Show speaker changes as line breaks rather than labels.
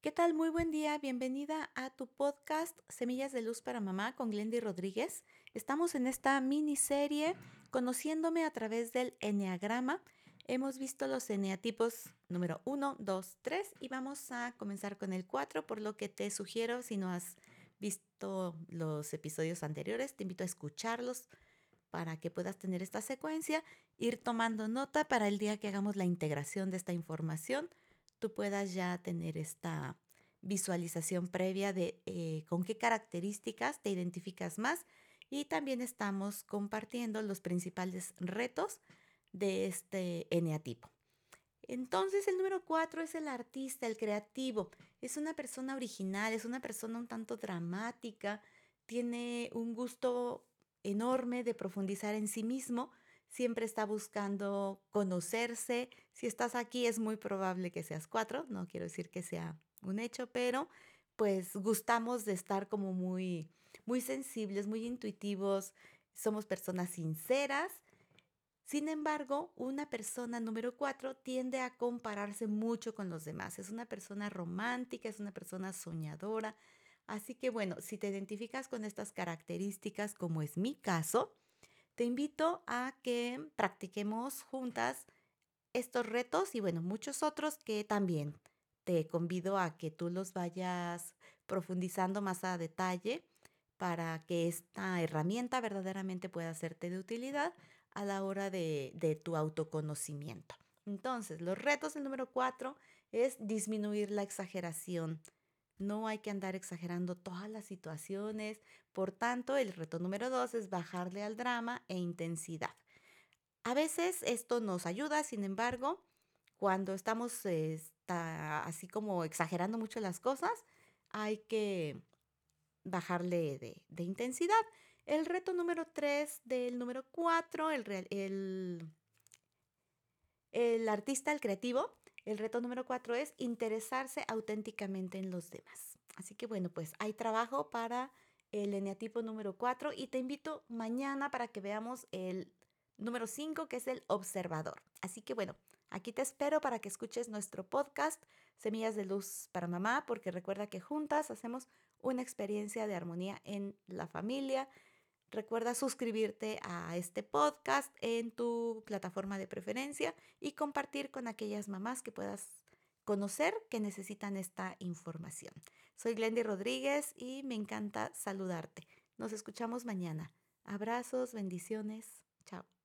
¿Qué tal? Muy buen día. Bienvenida a tu podcast Semillas de Luz para Mamá con Glendy Rodríguez. Estamos en esta miniserie conociéndome a través del Enneagrama. Hemos visto los eneatipos número 1, 2, 3 y vamos a comenzar con el 4, por lo que te sugiero, si no has visto los episodios anteriores, te invito a escucharlos para que puedas tener esta secuencia, ir tomando nota para el día que hagamos la integración de esta información tú puedas ya tener esta visualización previa de eh, con qué características te identificas más y también estamos compartiendo los principales retos de este eneatipo. Entonces el número cuatro es el artista, el creativo. Es una persona original, es una persona un tanto dramática, tiene un gusto enorme de profundizar en sí mismo, siempre está buscando conocerse. Si estás aquí es muy probable que seas cuatro, no quiero decir que sea un hecho, pero pues gustamos de estar como muy, muy sensibles, muy intuitivos, somos personas sinceras. Sin embargo, una persona número cuatro tiende a compararse mucho con los demás. Es una persona romántica, es una persona soñadora. Así que bueno, si te identificas con estas características, como es mi caso, te invito a que practiquemos juntas estos retos y bueno, muchos otros que también te convido a que tú los vayas profundizando más a detalle para que esta herramienta verdaderamente pueda hacerte de utilidad a la hora de, de tu autoconocimiento. Entonces, los retos, el número cuatro, es disminuir la exageración no hay que andar exagerando todas las situaciones. Por tanto, el reto número dos es bajarle al drama e intensidad. A veces esto nos ayuda, sin embargo, cuando estamos así como exagerando mucho las cosas, hay que bajarle de, intensidad. El reto número tres del número cuatro, el, el, el artista, el creativo, el reto número cuatro es interesarse auténticamente en los demás. Así que bueno, pues hay trabajo para el eneatipo número cuatro y te invito mañana para que veamos el número cinco, que es el observador. Así que bueno, aquí te espero para que escuches nuestro podcast Semillas de Luz para Mamá, porque recuerda que juntas hacemos una experiencia de armonía en la familia Recuerda suscribirte a este podcast en tu plataforma de preferencia y compartir con aquellas mamás que puedas conocer que necesitan esta información. Soy Glendy Rodríguez y me encanta saludarte. Nos escuchamos mañana. Abrazos, bendiciones. Chao.